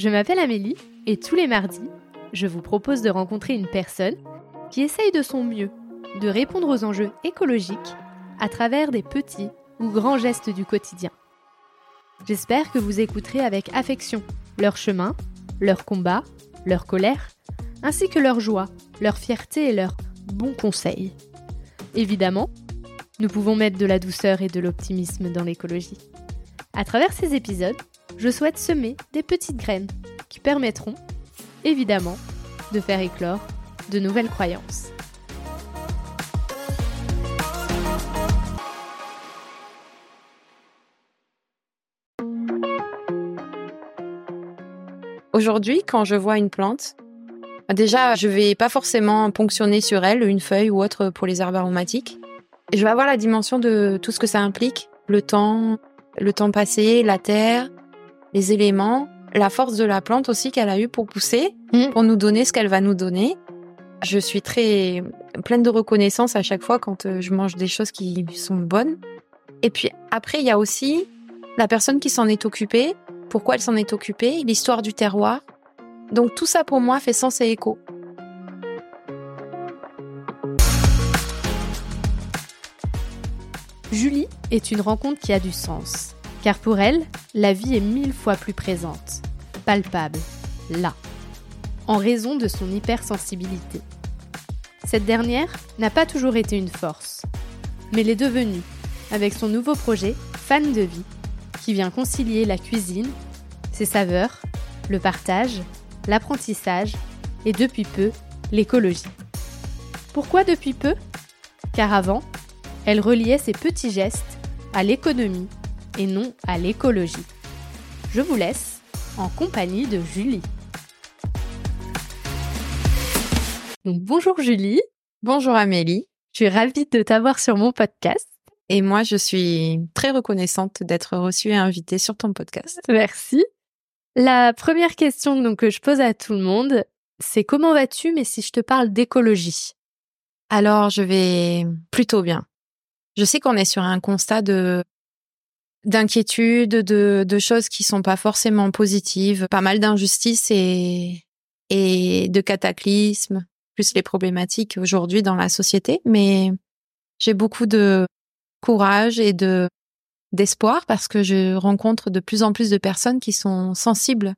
Je m'appelle Amélie et tous les mardis, je vous propose de rencontrer une personne qui essaye de son mieux de répondre aux enjeux écologiques à travers des petits ou grands gestes du quotidien. J'espère que vous écouterez avec affection leur chemin, leur combat, leur colère, ainsi que leur joie, leur fierté et leurs bons conseils. Évidemment, nous pouvons mettre de la douceur et de l'optimisme dans l'écologie. À travers ces épisodes, je souhaite semer des petites graines permettront, évidemment, de faire éclore de nouvelles croyances. Aujourd'hui, quand je vois une plante, déjà, je vais pas forcément ponctionner sur elle une feuille ou autre pour les herbes aromatiques. Je vais avoir la dimension de tout ce que ça implique, le temps, le temps passé, la terre, les éléments, la force de la plante aussi qu'elle a eu pour pousser, Mm. pour nous donner ce qu'elle va nous donner. Je suis très pleine de reconnaissance à chaque fois quand euh, je mange des choses qui sont bonnes. Et puis après, il y a aussi la personne qui s'en est occupée, pourquoi elle s'en est occupée, l'histoire du terroir. Donc tout ça pour moi fait sens et écho. Julie est une rencontre qui a du sens, car pour elle, la vie est mille fois plus présente, palpable, là, en raison de son hypersensibilité. Cette dernière n'a pas toujours été une force, mais l'est devenue avec son nouveau projet Fan de vie, qui vient concilier la cuisine, ses saveurs, le partage, l'apprentissage et depuis peu, l'écologie. Pourquoi depuis peu? Car avant, elle reliait ses petits gestes à l'économie et non à l'écologie. Je vous laisse en compagnie de Julie. Donc, bonjour Julie, Bonjour Amélie. je suis ravie de t'avoir sur mon podcast. Et moi, je suis très reconnaissante d'être reçue et invitée sur ton podcast. Merci. La première question donc, que je pose à tout le monde, c'est comment vas-tu, mais si je te parle d'écologie? Alors, je vais plutôt bien. Je sais qu'on est sur un constat de d'inquiétude, de, de choses qui sont pas forcément positives, pas mal d'injustices et, et de cataclysmes, plus les problématiques aujourd'hui dans la société. Mais j'ai beaucoup de courage et de d'espoir parce que je rencontre de plus en plus de personnes qui sont sensibles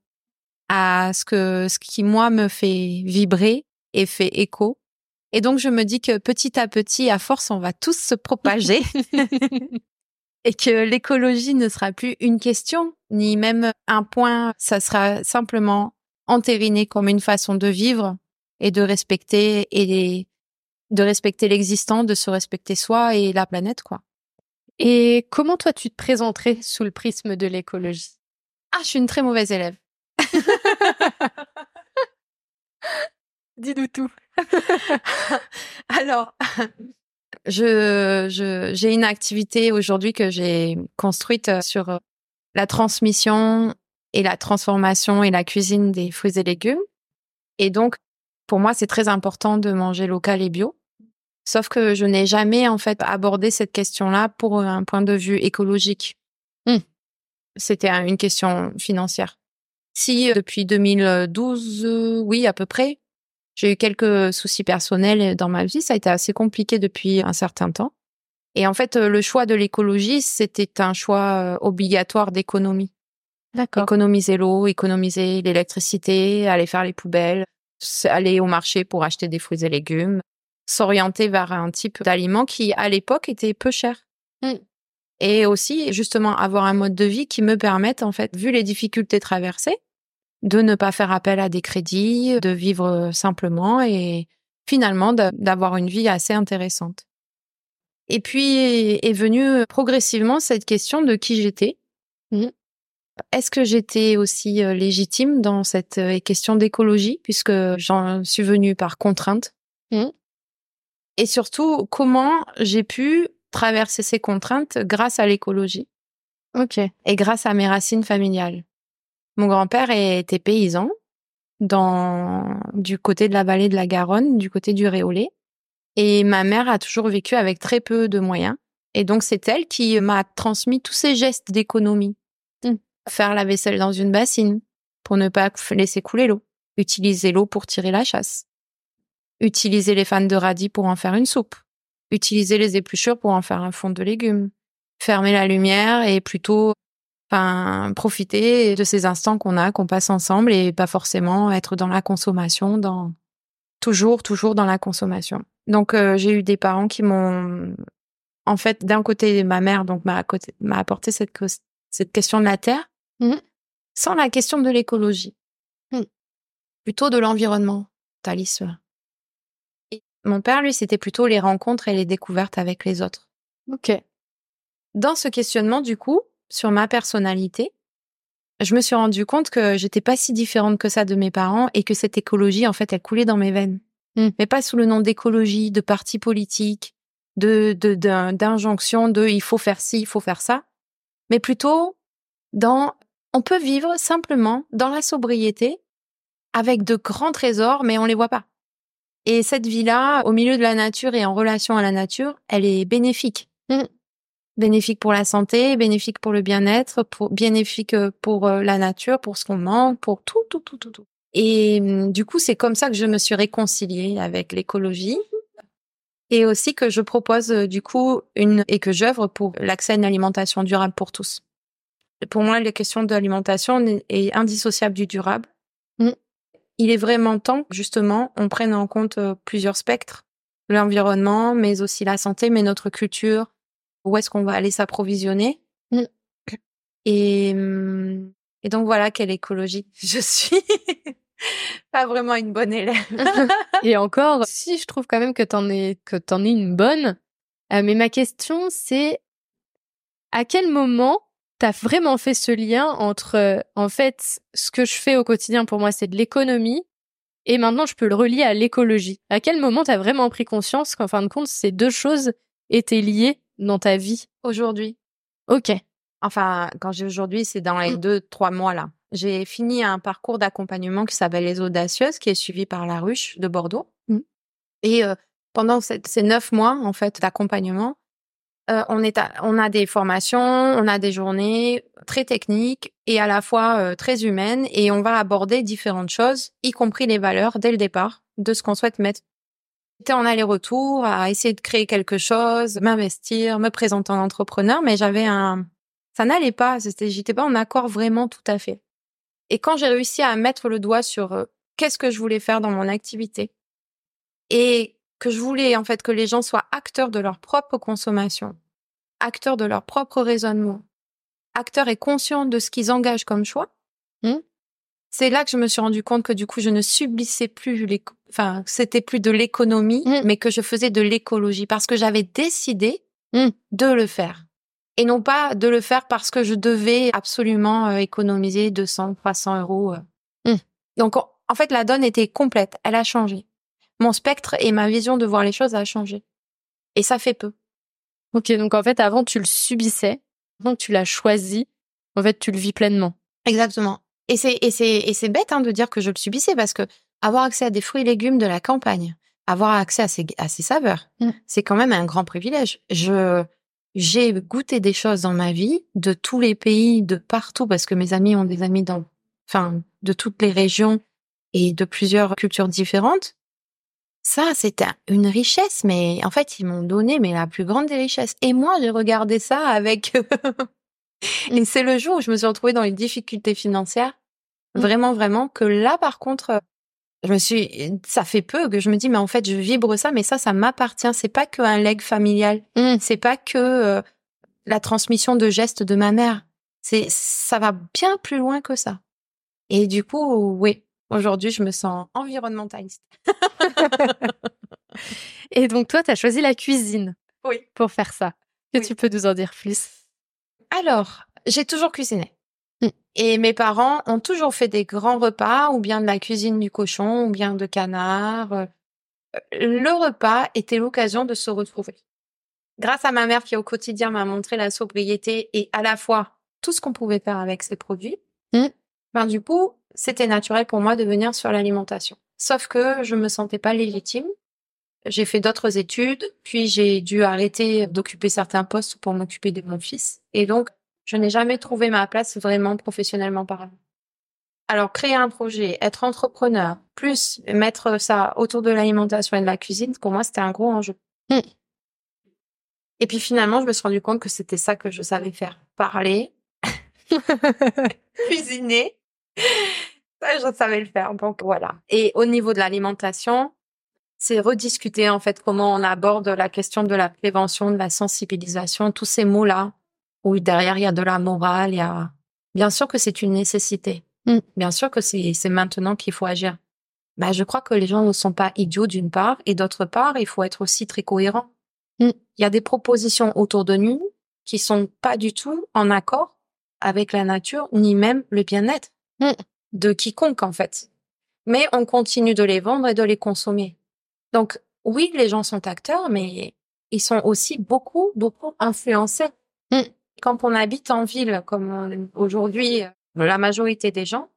à ce que ce qui moi me fait vibrer et fait écho. Et donc je me dis que petit à petit, à force, on va tous se propager et que l'écologie ne sera plus une question ni même un point, ça sera simplement entériné comme une façon de vivre et de respecter et de respecter l'existant, de se respecter soi et la planète quoi. Et comment toi tu te présenterais sous le prisme de l'écologie? Ah, je suis une très mauvaise élève. Dis-nous tout. Alors, je, je, j'ai une activité aujourd'hui que j'ai construite euh, sur euh, la transmission et la transformation et la cuisine des fruits et légumes. Et donc, pour moi, c'est très important de manger local et bio. Sauf que je n'ai jamais, en fait, abordé cette question-là pour un point de vue écologique. Hmm. C'était un- une question financière. Si, euh, depuis 2012, euh, oui, à peu près, j'ai eu quelques soucis personnels dans ma vie. Ça a été assez compliqué depuis un certain temps. Et en fait, euh, le choix de l'écologie, c'était un choix euh, obligatoire d'économie. D'accord. Économiser l'eau, économiser l'électricité, aller faire les poubelles, aller au marché pour acheter des fruits et légumes, s'orienter vers un type d'aliment qui, à l'époque, était peu cher. Mm. Et aussi, justement, avoir un mode de vie qui me permette, en fait, vu les difficultés traversées, de ne pas faire appel à des crédits, de vivre simplement et finalement d'a- d'avoir une vie assez intéressante. Et puis est venue progressivement cette question de qui j'étais. Mhm. Est-ce que j'étais aussi euh, légitime dans cette euh, question d'écologie, puisque j'en suis venue par contrainte? Mhm. Et surtout, comment j'ai pu traverser ces contraintes grâce à l'écologie? Ok. et grâce à mes racines familiales. Mon grand-père était paysan dans du côté de la vallée de la Garonne, du côté du Réolais, et ma mère a toujours vécu avec très peu de moyens. Et donc c'est elle qui m'a transmis tous ces gestes d'économie. Mm. Faire la vaisselle dans une bassine, pour ne pas laisser couler l'eau. Utiliser l'eau pour tirer la chasse. Utiliser les fans de radis pour en faire une soupe. Utiliser les épluchures pour en faire un fond de légumes. Fermer la lumière et plutôt enfin profiter de ces instants qu'on a, qu'on passe ensemble et pas forcément être dans la consommation, dans toujours toujours dans la consommation. Donc euh, j'ai eu des parents qui m'ont en fait d'un côté ma mère donc m'a m'a apporté cette cette question de la terre mmh. sans la question de l'écologie. Mmh. Plutôt de l'environnement, Et mon père lui c'était plutôt les rencontres et les découvertes avec les autres. OK. Dans ce questionnement du coup, sur ma personnalité, je me suis rendu compte que j'étais pas si différente que ça de mes parents et que cette écologie, en fait, elle coulait dans mes veines. Mmh. Mais pas sous le nom d'écologie, de parti politique, de d'injonction de, de il faut faire ci, il faut faire ça, mais plutôt dans on peut vivre simplement dans la sobriété avec de grands trésors, mais on les voit pas. Et cette vie-là, au milieu de la nature et en relation à la nature, elle est bénéfique. Mmh bénéfique pour la santé, bénéfique pour le bien-être, pour bénéfique euh, pour euh, la nature, pour ce qu'on mange, pour tout, tout, tout, tout, tout. Et hum, du coup, c'est comme ça que je me suis réconciliée avec l'écologie et aussi que je propose euh, du coup une et que j'œuvre pour l'accès à une alimentation durable pour tous. Pour moi, la question de l'alimentation est indissociable du durable. Mmh. Il est vraiment temps que justement on prenne en compte plusieurs spectres, l'environnement, mais aussi la santé, mais notre culture, où est-ce qu'on va aller s'approvisionner. Mmh. Et, mmh, et donc voilà quelle écologie je suis. pas vraiment une bonne élève. et encore, si je trouve quand même que t'en es que t'en es une bonne. Euh, mais ma question c'est à quel moment t'as vraiment fait ce lien entre en fait ce que je fais au quotidien pour moi c'est de l'économie et maintenant je peux le relier à l'écologie? À quel moment t'as vraiment pris conscience qu'en fin de compte ces deux choses étaient liées dans ta vie? Aujourd'hui. Ok. Enfin, quand j'ai aujourd'hui, c'est dans les mmh. deux, trois mois là. J'ai fini un parcours d'accompagnement qui s'appelle Les Audacieuses, qui est suivi par la Ruche de Bordeaux. Mmh. Et euh, pendant ces neuf mois en fait d'accompagnement, euh, on est on a des formations, on a des journées très techniques et à la fois euh, très humaines, et on va aborder différentes choses, y compris les valeurs dès le départ de ce qu'on souhaite mettre J'étais en aller-retour à essayer de créer quelque chose, m'investir, me présenter en entrepreneur, mais j'avais un, ça n'allait pas. C'était, j'étais pas en accord vraiment tout à fait. Et quand j'ai réussi à mettre le doigt sur euh, qu'est-ce que je voulais faire dans mon activité et que je voulais en fait que les gens soient acteurs de leur propre consommation, acteurs de leur propre raisonnement, acteurs et conscients de ce qu'ils engagent comme choix, mmh. C'est là que je me suis rendu compte que du coup je ne subissais plus les enfin, c'était plus de l'économie, mmh. mais que je faisais de l'écologie parce que j'avais décidé mmh. de le faire. Et non pas de le faire parce que je devais absolument euh, économiser 200, 300 euros. Euh. Mmh. Donc, en fait, la donne était complète. Elle a changé. Mon spectre et ma vision de voir les choses a changé. Et ça fait peu. Ok, donc en fait, avant, tu le subissais. Avant, tu l'as choisi. En fait, tu le vis pleinement. Exactement. Et c'est et c'est et c'est bête hein, de dire que je le subissais parce que avoir accès à des fruits et légumes de la campagne, avoir accès à ces, à ces saveurs, mmh. c'est quand même un grand privilège. Je, j'ai goûté des choses dans ma vie de tous les pays, de partout, parce que mes amis ont des amis dans, enfin, de toutes les régions et de plusieurs cultures différentes. Ça, c'était une richesse, mais en fait, ils m'ont donné mais la plus grande des richesses. Et moi, j'ai regardé ça avec. Et c'est le jour où je me suis retrouvée dans les difficultés financières, mmh. vraiment, vraiment, que là, par contre, je me suis, ça fait peu que je me dis, mais en fait, je vibre ça, mais ça, ça m'appartient. C'est pas qu'un leg familial. Mmh. C'est pas que euh, la transmission de gestes de ma mère. C'est, ça va bien plus loin que ça. Et du coup, oui, aujourd'hui, je me sens environnementaliste. Et donc, toi, tu as choisi la cuisine. Oui. Pour faire ça. Que tu peux nous en dire plus? Alors, j'ai toujours cuisiné. Et mes parents ont toujours fait des grands repas, ou bien de la cuisine du cochon, ou bien de canard. Euh, le repas était l'occasion de se retrouver. Grâce à ma mère qui au quotidien m'a montré la sobriété et à la fois tout ce qu'on pouvait faire avec ces produits, mmh. ben du coup, c'était naturel pour moi de venir sur l'alimentation. Sauf que je me sentais pas légitime. J'ai fait d'autres études, puis j'ai dû arrêter d'occuper certains postes pour m'occuper de mon fils. Et donc, je n'ai jamais trouvé ma place vraiment professionnellement parlant. Alors, créer un projet, être entrepreneur, plus mettre ça autour de l'alimentation et de la cuisine, pour moi, c'était un gros enjeu. Mm. Et puis finalement, je me suis rendu compte que c'était ça que je savais faire. Parler, cuisiner. Ça, je savais le faire. Donc voilà. Et au niveau de l'alimentation, c'est rediscuter en fait comment on aborde la question de la prévention, de la sensibilisation, tous ces mots-là, où derrière il y a de la morale, il y a bien sûr que c'est une nécessité. Mm. Bien sûr que c'est maintenant qu'il faut agir. Bah, je crois que les gens ne sont pas idiots d'une part, et d'autre part, il faut être aussi très cohérent. Mm. Il y a des propositions autour de nous qui sont pas du tout en accord avec la nature, ni même le bien-être Mm. de quiconque en fait. Mais on continue de les vendre et de les consommer. Donc oui, les gens sont acteurs, mais ils sont aussi beaucoup, beaucoup influencés. Mm. Quand on habite en ville, comme euh, aujourd'hui euh, la majorité des gens,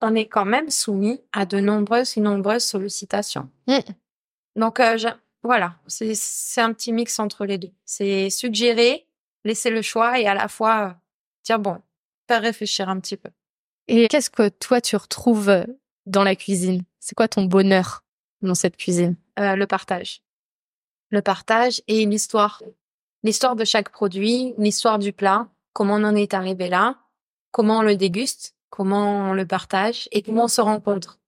on est quand même soumis à de nombreuses et nombreuses sollicitations. Mm. Donc euh, je- voilà, c'est un petit mix entre les deux. C'est suggérer, laisser le choix et à la fois euh, dire bon, faire réfléchir un petit peu. Et qu'est-ce que toi tu retrouves dans la cuisine? C'est quoi ton bonheur dans cette cuisine? Euh, le partage. Le partage et l'histoire. L'histoire de chaque produit, l'histoire du plat, comment on en est arrivé là, comment on le déguste, comment on le partage et comment on se rencontre.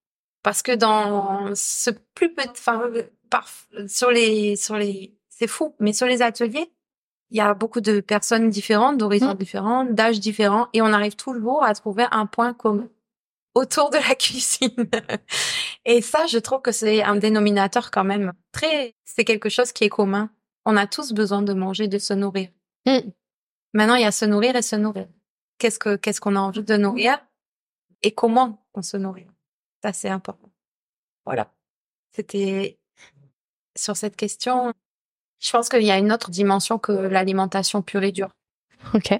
Parce que dans ce plus petit, enfin, par- sur les, sur les, c'est fou, mais sur les ateliers, il y a beaucoup de personnes différentes, d'horizons Mm. différents, d'âges différents, et on arrive toujours à trouver un point commun autour de la cuisine. Et ça, je trouve que c'est un dénominateur quand même très, c'est quelque chose qui est commun. On a tous besoin de manger, de se nourrir. Mm. Maintenant, il y a se nourrir et se nourrir. Qu'est-ce que, qu'est-ce qu'on a envie de nourrir et comment on se nourrit? Ça, c'est important. Voilà. C'était sur cette question. Je pense qu'il y a une autre dimension que l'alimentation pure et dure. Ok.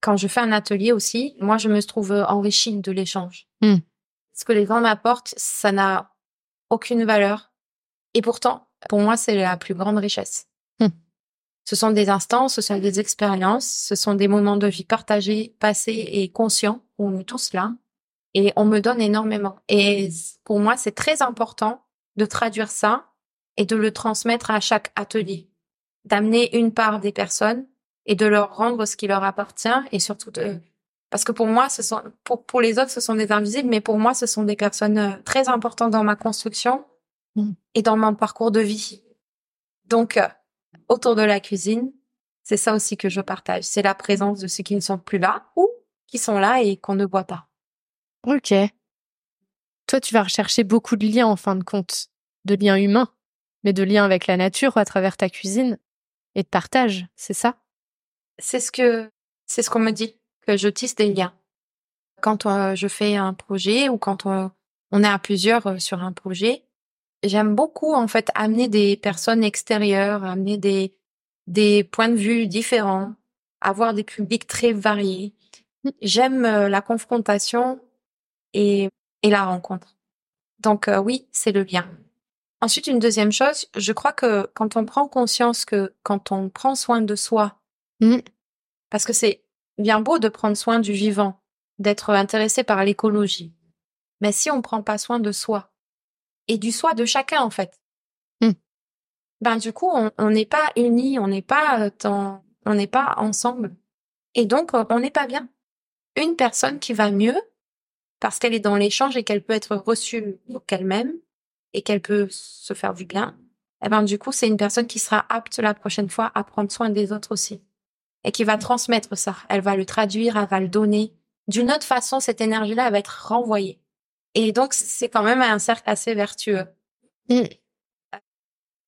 Quand je fais un atelier aussi, moi, je me trouve enrichie de l'échange. Mm. Ce que les gens m'apportent, ça n'a aucune valeur. Et pourtant, pour moi, c'est la plus grande richesse. Mm. Ce sont des instants, ce sont des expériences, ce sont des moments de vie partagés, passés et conscients, où on est tous là. Et on me donne énormément. Et pour moi, c'est très important de traduire ça et de le transmettre à chaque atelier. D'amener une part des personnes et de leur rendre ce qui leur appartient et surtout de, parce que pour moi, ce sont, pour, pour les autres, ce sont des invisibles, mais pour moi, ce sont des personnes euh, très importantes dans ma construction Mm. et dans mon parcours de vie. Donc, euh, autour de la cuisine, c'est ça aussi que je partage. C'est la présence de ceux qui ne sont plus là ou qui sont là et qu'on ne voit pas. Ok. Toi, tu vas rechercher beaucoup de liens en fin de compte, de liens humains, mais de liens avec la nature à travers ta cuisine et de partage, c'est ça? C'est ce que, c'est ce qu'on me dit, que je tisse des liens. Quand euh, je fais un projet ou quand on, on est à plusieurs euh, sur un projet, j'aime beaucoup en fait amener des personnes extérieures, amener des des points de vue différents, avoir des publics très variés. J'aime euh, la confrontation et et la rencontre. Donc euh, oui, c'est le lien. Ensuite, une deuxième chose, je crois que quand on prend conscience que quand on prend soin de soi, Mm. parce que c'est bien beau de prendre soin du vivant, d'être intéressé par l'écologie, mais si on prend pas soin de soi et du soi de chacun en fait, Mm. ben du coup on n'est pas unis, on n'est pas euh, dans- on n'est pas ensemble et donc on n'est pas bien. Une personne qui va mieux parce qu'elle est dans l'échange et qu'elle peut être reçue qu'elle-même et qu'elle peut se faire du bien, eh ben du coup c'est une personne qui sera apte la prochaine fois à prendre soin des autres aussi et qui va transmettre ça. Elle va le traduire, elle va le donner. D'une autre façon, cette énergie-là elle va être renvoyée. Et donc c'est quand même un cercle assez vertueux. Mm.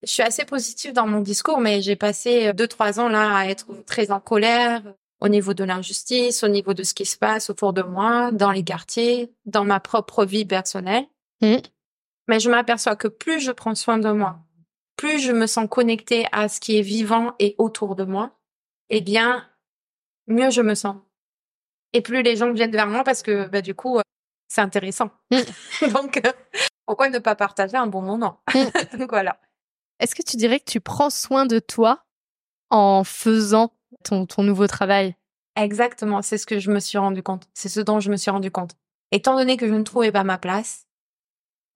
Je suis assez positive dans mon discours, mais j'ai passé deux trois ans là à être très en colère au niveau de l'injustice, au niveau de ce qui se passe autour de moi, dans les quartiers, dans ma propre vie personnelle. Mm. Mais je m'aperçois que plus je prends soin de moi, plus je me sens connectée à ce qui est vivant et autour de moi, eh bien, mieux je me sens. Et plus les gens viennent vers moi parce que, bah, du coup, euh, c'est intéressant. Donc, euh, pourquoi ne pas partager un bon moment? Donc voilà. Est-ce que tu dirais que tu prends soin de toi en faisant ton, ton nouveau travail? Exactement, c'est ce que je me suis rendu compte. C'est ce dont je me suis rendu compte. Étant donné que je ne trouvais pas ma place,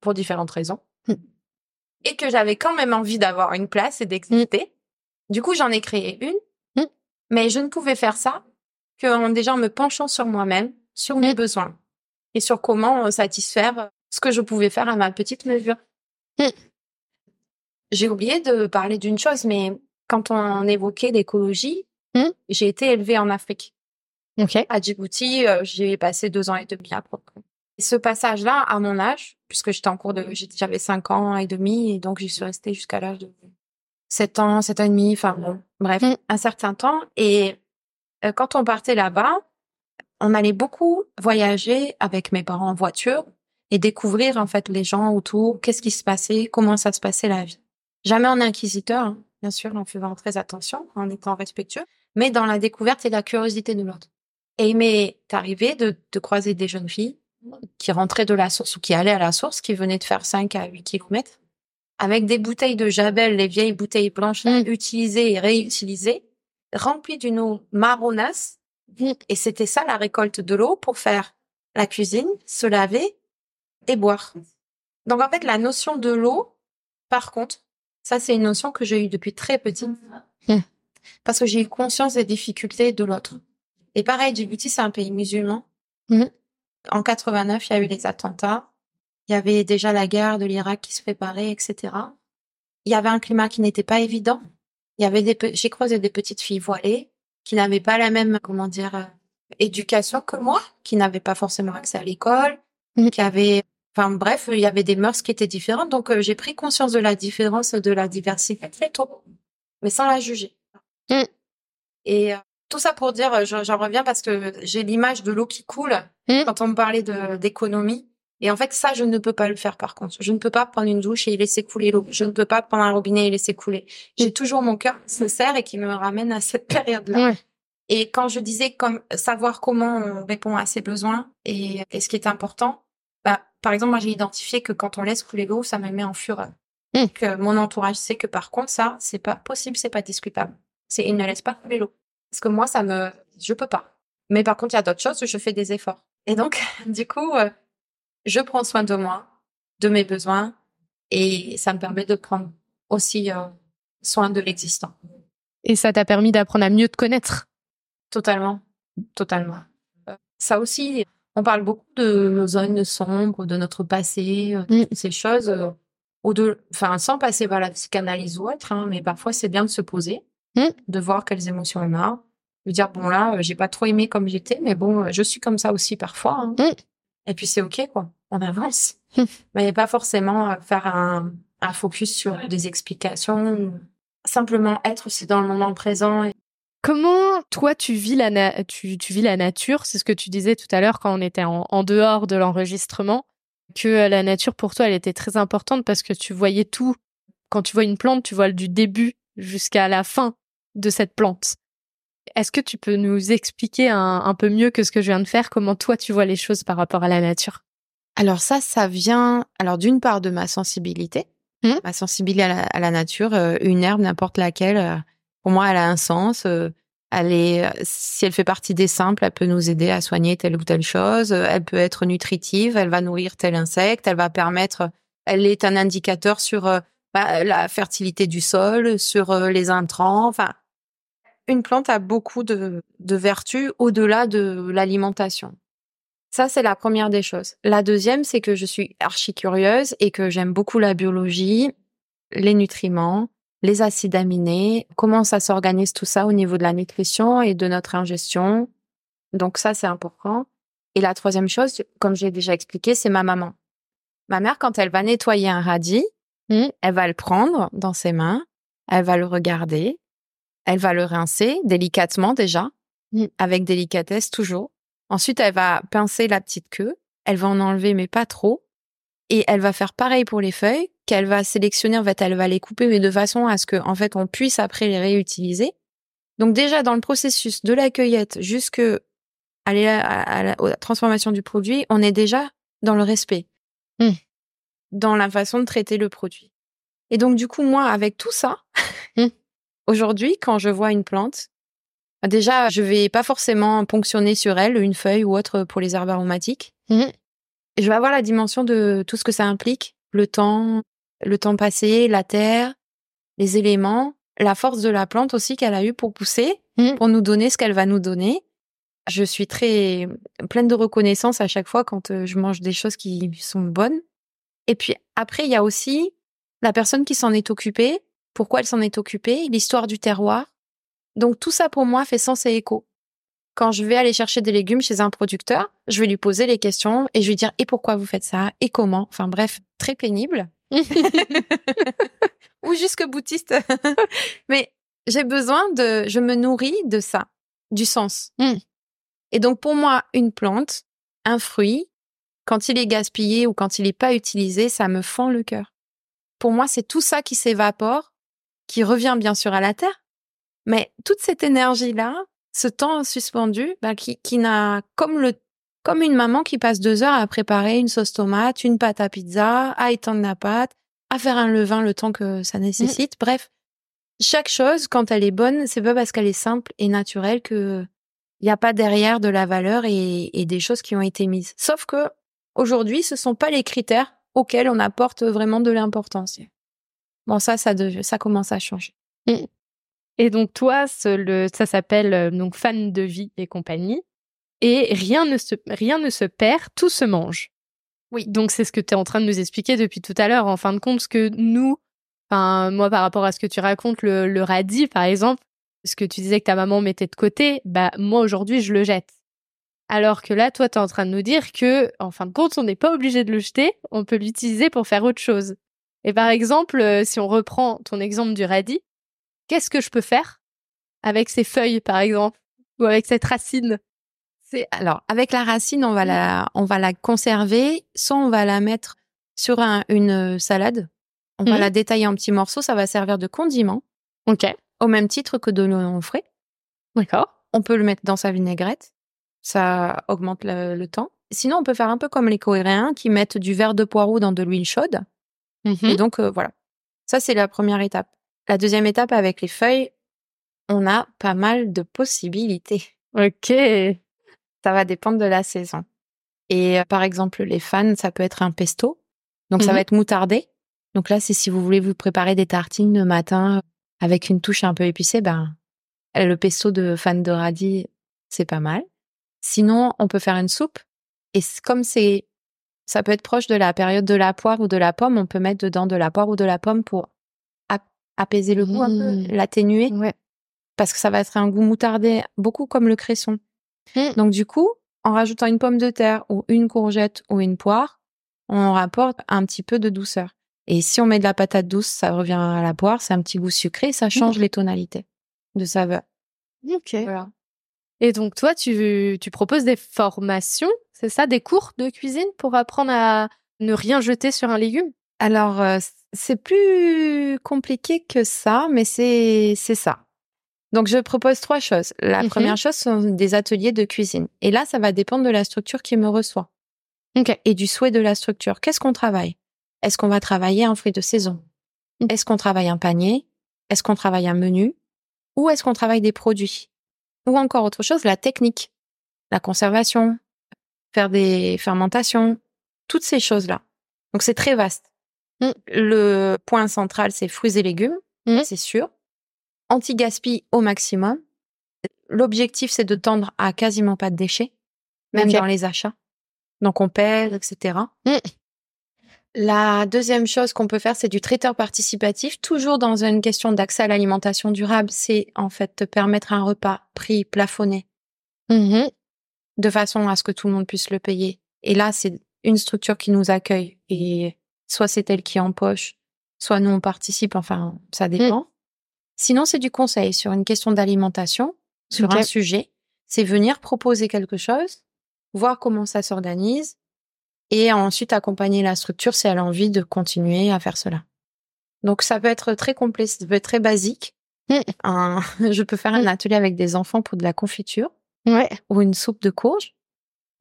pour différentes raisons, Mm. et que j'avais quand même envie d'avoir une place et d'exister, du coup, j'en ai créé une, Mm. Mais je ne pouvais faire ça qu'en déjà me penchant sur moi-même, sur mes Mm. besoins, et sur comment euh, satisfaire ce que je pouvais faire à ma petite mesure. Mm. J'ai oublié de parler d'une chose, mais quand on évoquait l'écologie, Mm. j'ai été élevée en Afrique. À Djibouti, euh, j'ai passé deux ans et demi à peu près. Ce passage-là, à mon âge, puisque j'étais en cours de, j'avais cinq ans et demi, et donc j'y suis restée jusqu'à l'âge de sept ans, sept ans et demi, enfin bon, bref, Mm. un certain temps. Et euh, quand on partait là-bas, on allait beaucoup voyager avec mes parents en voiture et découvrir en fait les gens autour, qu'est-ce qui se passait, comment ça se passait la vie. Jamais en inquisiteur, hein, bien sûr, en faisant très attention, en étant respectueux, mais dans la découverte et la curiosité de l'autre. Et il m'est arrivé de, de croiser des jeunes filles qui rentraient de la source ou qui allaient à la source, qui venaient de faire 5 à 8 kilomètres, avec des bouteilles de Jabel, les vieilles bouteilles blanches Mm. utilisées et réutilisées, remplies d'une eau marronasse. Mm. Et c'était ça la récolte de l'eau pour faire la cuisine, se laver et boire. Donc en fait, la notion de l'eau, par contre, ça c'est une notion que j'ai eue depuis très petite. Mm. Parce que j'ai eu conscience des difficultés de l'autre. Et pareil, Djibouti, c'est un pays musulman. En 89, il y a eu les attentats. Il y avait déjà la guerre de l'Irak qui se préparait, etc. Il y avait un climat qui n'était pas évident. Il y avait des, j'ai croisé des petites filles voilées qui n'avaient pas la même, comment dire, euh, éducation que moi, qui n'avaient pas forcément accès à l'école, Mhm. qui avaient, enfin bref, il y avait des mœurs qui étaient différentes. Donc euh, j'ai pris conscience de la différence, de la diversité très tôt, mais sans la juger. Mhm. Et euh, tout ça pour dire, j'en reviens parce que j'ai l'image de l'eau qui coule Mhm. quand on me parlait d'économie. Et en fait, ça, je ne peux pas le faire par contre. Je ne peux pas prendre une douche et laisser couler l'eau. Je ne peux pas prendre un robinet et laisser couler. J'ai toujours mon cœur sincère et qui me ramène à cette période-là. Ouais. Et quand je disais comme savoir comment on répond à ses besoins et, et ce qui est important, bah, par exemple, moi, j'ai identifié que quand on laisse couler l'eau, ça me met en fureur. Mm. Que mon entourage sait que par contre, ça, c'est pas possible, c'est pas discutable. C'est, il ne laisse pas couler l'eau. Parce que moi, ça me, je peux pas. Mais par contre, il y a d'autres choses où je fais des efforts. Et donc, du coup, euh, je prends soin de moi, de mes besoins, et ça me permet de prendre aussi euh, soin de l'existant. Et ça t'a permis d'apprendre à mieux te connaître. Totalement, totalement. Euh, Ça aussi, on parle beaucoup de nos zones sombres, de notre passé, euh, Mm. toutes ces choses, euh, ou de, enfin, sans passer par la psychanalyse ou autre, hein, mais parfois c'est bien de se poser, Mm. de voir quelles émotions on a, de dire bon là, euh, j'ai pas trop aimé comme j'étais, mais bon, je suis comme ça aussi parfois. hein. Mm. Et puis c'est ok quoi, on avance. Mm. mais pas forcément euh, faire un, un focus sur des explications. Simplement être aussi dans le moment présent et Comment toi tu vis la na- tu, tu vis la nature? C'est ce que tu disais tout à l'heure quand on était en, en dehors de l'enregistrement que euh, la nature pour toi elle était très importante parce que tu voyais tout. Quand tu vois une plante, tu vois du début jusqu'à la fin de cette plante. Est-ce que tu peux nous expliquer un, un peu mieux que ce que je viens de faire comment toi tu vois les choses par rapport à la nature? Alors ça, ça vient alors d'une part de ma sensibilité, Mhm. ma sensibilité à la, à la nature. euh, une herbe, n'importe laquelle, euh, pour moi, elle a un sens. euh, elle est, si elle fait partie des simples, elle peut nous aider à soigner telle ou telle chose. Elle peut être nutritive, elle va nourrir tel insecte, elle va permettre. Elle est un indicateur sur bah, la fertilité du sol, sur les intrants. Enfin, une plante a beaucoup de, vertus au-delà de l'alimentation. Ça, c'est la première des choses. La deuxième, c'est que je suis archi curieuse et que j'aime beaucoup la biologie, les nutriments, les acides aminés, comment ça s'organise tout ça au niveau de la nutrition et de notre ingestion. Donc ça, c'est important. Et la troisième chose, comme j'ai déjà expliqué, c'est ma maman. Ma mère, quand elle va nettoyer un radis, elle va le prendre dans ses mains, elle va le regarder, elle va le rincer délicatement déjà, Mhm. avec délicatesse toujours. Ensuite, elle va pincer la petite queue. Elle va en enlever, mais pas trop. Et elle va faire pareil pour les feuilles, qu'elle va sélectionner. En fait, elle va les couper, mais de façon à ce que, en fait, on puisse après les réutiliser. Donc déjà, dans le processus de la cueillette jusque à la, à la- à la transformation du produit, on est déjà dans le respect. Mm. Dans la façon de traiter le produit. Et donc, du coup, moi, avec tout ça, Mm. Aujourd'hui, quand je vois une plante, Déjà, je vais pas forcément ponctionner sur elle une feuille ou autre pour les herbes aromatiques. Mhm. je vais avoir la dimension de tout ce que ça implique, le temps, le temps passé, la terre, les éléments, la force de la plante aussi qu'elle a eu pour pousser, Mm. pour nous donner ce qu'elle va nous donner. Je suis très pleine de reconnaissance à chaque fois quand euh, je mange des choses qui sont bonnes. Et puis après, il y a aussi la personne qui s'en est occupée, pourquoi elle s'en est occupée, l'histoire du terroir. Donc tout ça pour moi fait sens et écho. Quand je vais aller chercher des légumes chez un producteur, je vais lui poser les questions et je vais lui dire et pourquoi vous faites ça? Et comment? Enfin bref, très pénible. Ou jusque boutiste. Mais j'ai besoin de, je me nourris de ça, du sens. Mm. Et donc pour moi, une plante, un fruit, quand il est gaspillé ou quand il n'est pas utilisé, ça me fend le cœur. Pour moi, c'est tout ça qui s'évapore, qui revient bien sûr à la terre, mais toute cette énergie-là, ce temps suspendu, bah, qui, qui n'a comme le comme une maman qui passe deux heures à préparer une sauce tomate, une pâte à pizza, à étendre la pâte, à faire un levain le temps que ça nécessite. Bref, chaque chose, quand elle est bonne, c'est pas parce qu'elle est simple et naturelle que il n'y a pas derrière de la valeur et, et des choses qui ont été mises. Sauf que aujourd'hui, ce sont pas les critères auxquels on apporte vraiment de l'importance. Bon, ça, ça, de- ça commence à changer. Et donc toi, ce- le, ça s'appelle euh, donc fan de vie et compagnie. Et rien ne se rien ne se perd, tout se mange. Oui. Donc c'est ce que tu es en train de nous expliquer depuis tout à l'heure. En fin de compte, ce que nous, enfin moi par rapport à ce que tu racontes, le, le radis par exemple, ce que tu disais que ta maman mettait de côté, bah moi aujourd'hui je le jette. Alors que là, toi, tu es en train de nous dire que, en fin de compte, on n'est pas obligé de le jeter, on peut l'utiliser pour faire autre chose. Et par exemple, euh, si on reprend ton exemple du radis, qu'est-ce que je peux faire avec ces feuilles, par exemple, ou avec cette racine? C'est alors avec la racine, on va la, on va la conserver, soit on va la mettre sur un- une salade. On va Mhm. la détailler en petits morceaux, ça va servir de condiment, Ok, au même titre que de l'oignon frais. d'accord. On peut le mettre dans sa vinaigrette, ça augmente le, le temps. Sinon, on peut faire un peu comme les Coréens qui mettent du verre de poireau dans de l'huile chaude. Mhm. Et donc euh, voilà, ça c'est la première étape. La deuxième étape avec les feuilles, on a pas mal de possibilités. Ok. Ça va dépendre de la saison. Et euh, par exemple, les fans, ça peut être un pesto. Donc ça Mhm. va être moutardé. Donc là, c'est si vous voulez vous préparer des tartines le matin euh, avec une touche un peu épicée, ben le pesto de fan de radis, c'est pas mal. Sinon, on peut faire une soupe. Et comme c'est, ça peut être proche de la période de la poire ou de la pomme, on peut mettre dedans de la poire ou de la pomme pour ap- apaiser le goût un peu, Mhm. l'atténuer Ouais. parce que ça va être un goût moutardé, beaucoup comme le cresson. Mm. Donc du coup, en rajoutant une pomme de terre ou une courgette ou une poire, on rapporte un petit peu de douceur. Et si on met de la patate douce, ça revient à la poire, c'est un petit goût sucré, ça change les tonalités de saveur. Ok. Voilà. Et donc toi, tu, tu proposes des formations, c'est ça, des cours de cuisine pour apprendre à ne rien jeter sur un légume? Alors euh, c'est plus compliqué que ça, mais c'est ça. Donc je propose trois choses. La Mhm. première chose sont des ateliers de cuisine. Et là, ça va dépendre de la structure qui me reçoit. Et du souhait de la structure. Qu'est-ce qu'on travaille? Est-ce qu'on va travailler un fruit de saison? Mm. Est-ce qu'on travaille un panier? Est-ce qu'on travaille un menu? Ou est-ce qu'on travaille des produits? Ou encore autre chose, la technique, la conservation, faire des fermentations, toutes ces choses-là. Donc c'est très vaste. Mm. Le point central, c'est fruits et légumes, Mm. c'est sûr. Anti-gaspi au maximum. L'objectif, c'est de tendre à quasiment pas de déchets, même dans les achats. Donc on pèse, etc. La deuxième chose qu'on peut faire, c'est du traiteur participatif, toujours dans une question d'accès à l'alimentation durable. C'est en fait te permettre un repas prix plafonné Mhm. de façon à ce que tout le monde puisse le payer. Et là, c'est une structure qui nous accueille et soit c'est elle qui empoche, soit nous on participe, enfin, ça dépend. Sinon, c'est du conseil sur une question d'alimentation, sur un sujet. C'est venir proposer quelque chose, voir comment ça s'organise et ensuite accompagner la structure si elle a envie de continuer à faire cela. Donc, ça peut être très complet, ça peut être très basique. Mm. Un- je peux faire un Mm. atelier avec des enfants pour de la confiture Ouais. ou une soupe de courge,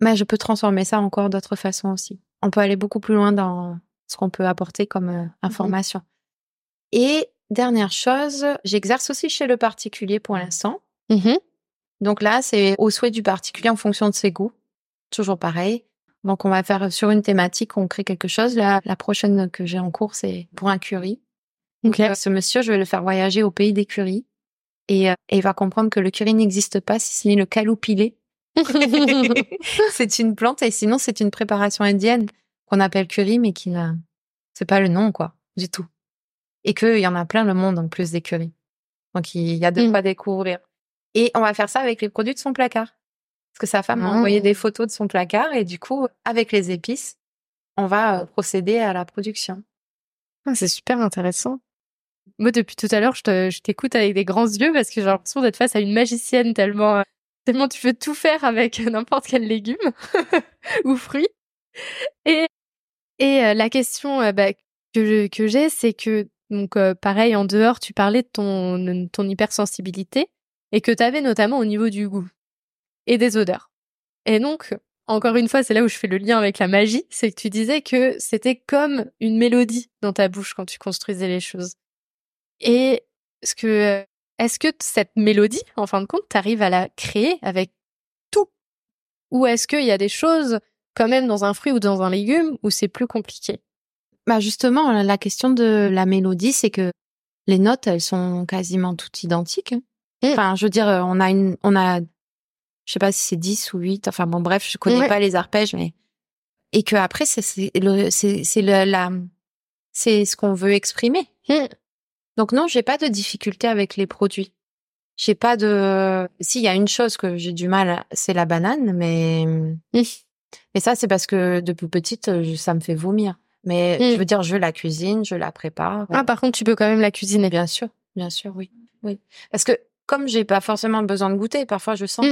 mais je peux transformer ça encore d'autres façons aussi. On peut aller beaucoup plus loin dans ce qu'on peut apporter comme euh, information. Et dernière chose, j'exerce aussi chez le particulier pour l'instant. Mhm. Donc là, c'est au souhait du particulier en fonction de ses goûts. Toujours pareil. Donc on va faire sur une thématique, on crée quelque chose. La, la prochaine que j'ai en cours, c'est pour un curry. Donc ce monsieur, je vais le faire voyager au pays des currys. Et, euh, et il va comprendre que le curry n'existe pas si ce n'est le caloupilé. c'est une plante et sinon c'est une préparation indienne qu'on appelle curry mais qui n'a c'est pas le nom quoi du tout et qu'il y en a plein le monde en plus des currys donc il y a de Mm. quoi découvrir et on va faire ça avec les produits de son placard parce que sa femme m'a Ah. envoyé des photos de son placard et du coup avec les épices on va procéder à la production Ah, c'est super intéressant. Moi, depuis tout à l'heure, je te- je t'écoute avec des grands yeux parce que j'ai l'impression d'être face à une magicienne tellement, tellement tu peux tout faire avec n'importe quel légume ou fruit. Et, et la question bah, que, j'ai, c'est que, donc, pareil, en dehors, tu parlais de ton, ton hypersensibilité et que tu avais notamment au niveau du goût et des odeurs. Et donc, encore une fois, c'est là où je fais le lien avec la magie, c'est que tu disais que c'était comme une mélodie dans ta bouche quand tu construisais les choses. Et ce que, est-ce que cette mélodie, en fin de compte, t'arrives à la créer avec tout? Ou est-ce qu'il y a des choses, quand même, dans un fruit ou dans un légume, où c'est plus compliqué? Bah justement la question de la mélodie c'est que les notes elles sont quasiment toutes identiques hein. Mm. enfin je veux dire on a une on a je sais pas si c'est 10 ou 8 enfin bon bref je connais Ouais. pas les arpèges mais et que après c'est la c'est ce qu'on veut exprimer Mm. donc non j'ai pas de difficulté avec les produits j'ai pas de s'il y a une chose que j'ai du mal c'est la banane mais mais ça c'est parce que depuis petite ça me fait vomir mais Mm. je veux dire je la cuisine je la prépare Ah, par contre, tu peux quand même la cuisiner. Bien sûr, bien sûr, oui. Oui. Parce que comme j'ai pas forcément besoin de goûter, parfois je sens.